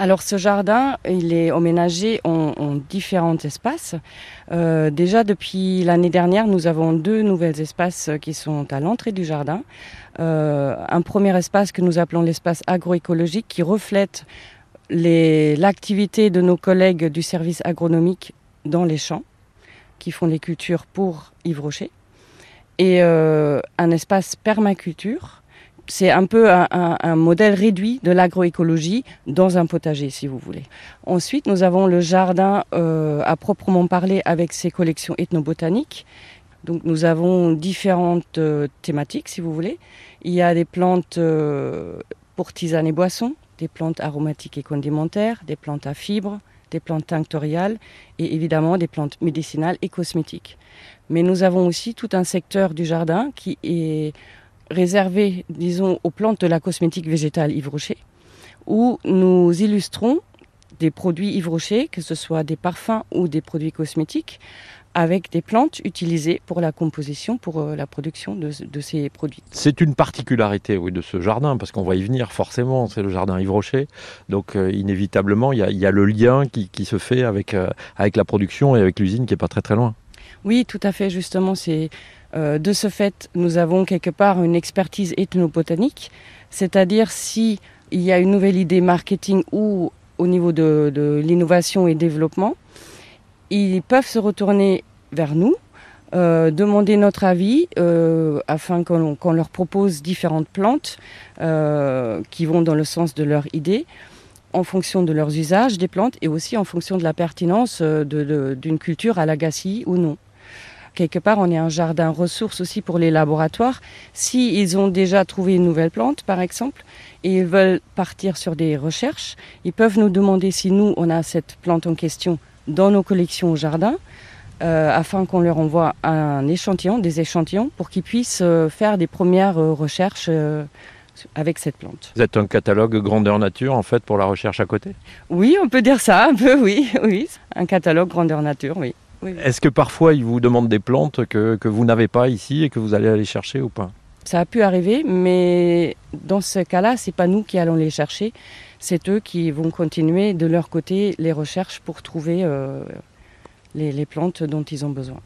Alors ce jardin, il est aménagé en, en différents espaces. Euh, déjà depuis l'année dernière, nous avons deux nouveaux espaces qui sont à l'entrée du jardin. Euh, un premier espace que nous appelons l'espace agroécologique qui reflète l'activité de nos collègues du service agronomique dans les champs qui font les cultures pour Yves Rocher. Et euh, un espace permaculture c'est un peu un, modèle réduit de l'agroécologie dans un potager, si vous voulez. Ensuite, nous avons le jardin euh, à proprement parler avec ses collections ethnobotaniques. Donc, nous avons différentes euh, thématiques, si vous voulez. Il y a des plantes euh, pour tisanes et boissons, des plantes aromatiques et condimentaires, des plantes à fibres, des plantes tinctoriales et évidemment des plantes médicinales et cosmétiques. Mais nous avons aussi tout un secteur du jardin qui est réservé, disons, aux plantes de la cosmétique végétale Yves Rocher, où nous illustrons des produits Yves Rocher, que ce soit des parfums ou des produits cosmétiques, avec des plantes utilisées pour la composition, pour la production de, ces produits. C'est une particularité oui, de ce jardin, parce qu'on va y venir forcément, c'est le jardin Yves Rocher, donc euh, inévitablement il y, a le lien qui, qui se fait avec, euh, avec la production et avec l'usine qui n'est pas très très loin. Oui, tout à fait, justement, c'est euh, de ce fait, nous avons quelque part une expertise ethnobotanique, c'est-à-dire si il y a une nouvelle idée marketing ou au niveau de, l'innovation et développement, ils peuvent se retourner vers nous, euh, demander notre avis euh, afin qu'on qu leur propose différentes plantes qui vont dans le sens de leur idée en fonction de leurs usages des plantes et aussi en fonction de la pertinence d'une culture à l'agacie ou non. Quelque part, on est un jardin ressource aussi pour les laboratoires. Si ils ont déjà trouvé une nouvelle plante, par exemple, et ils veulent partir sur des recherches, ils peuvent nous demander si nous, on a cette plante en question dans nos collections au jardin, euh, afin qu'on leur envoie un échantillon, des échantillons, pour qu'ils puissent euh, faire des premières euh, recherches avec cette plante. Vous êtes un catalogue grandeur nature en fait pour la recherche à côté? Oui, on peut dire ça un peu, oui, oui, un catalogue grandeur nature, oui. oui, oui. Est-ce que parfois ils vous demandent des plantes que, que vous n'avez pas ici et que vous allez aller chercher ou pas? Ça a pu arriver, mais dans ce cas-là, c'est pas nous qui allons les chercher, c'est eux qui vont continuer de leur côté les recherches pour trouver euh, les, les plantes dont ils ont besoin.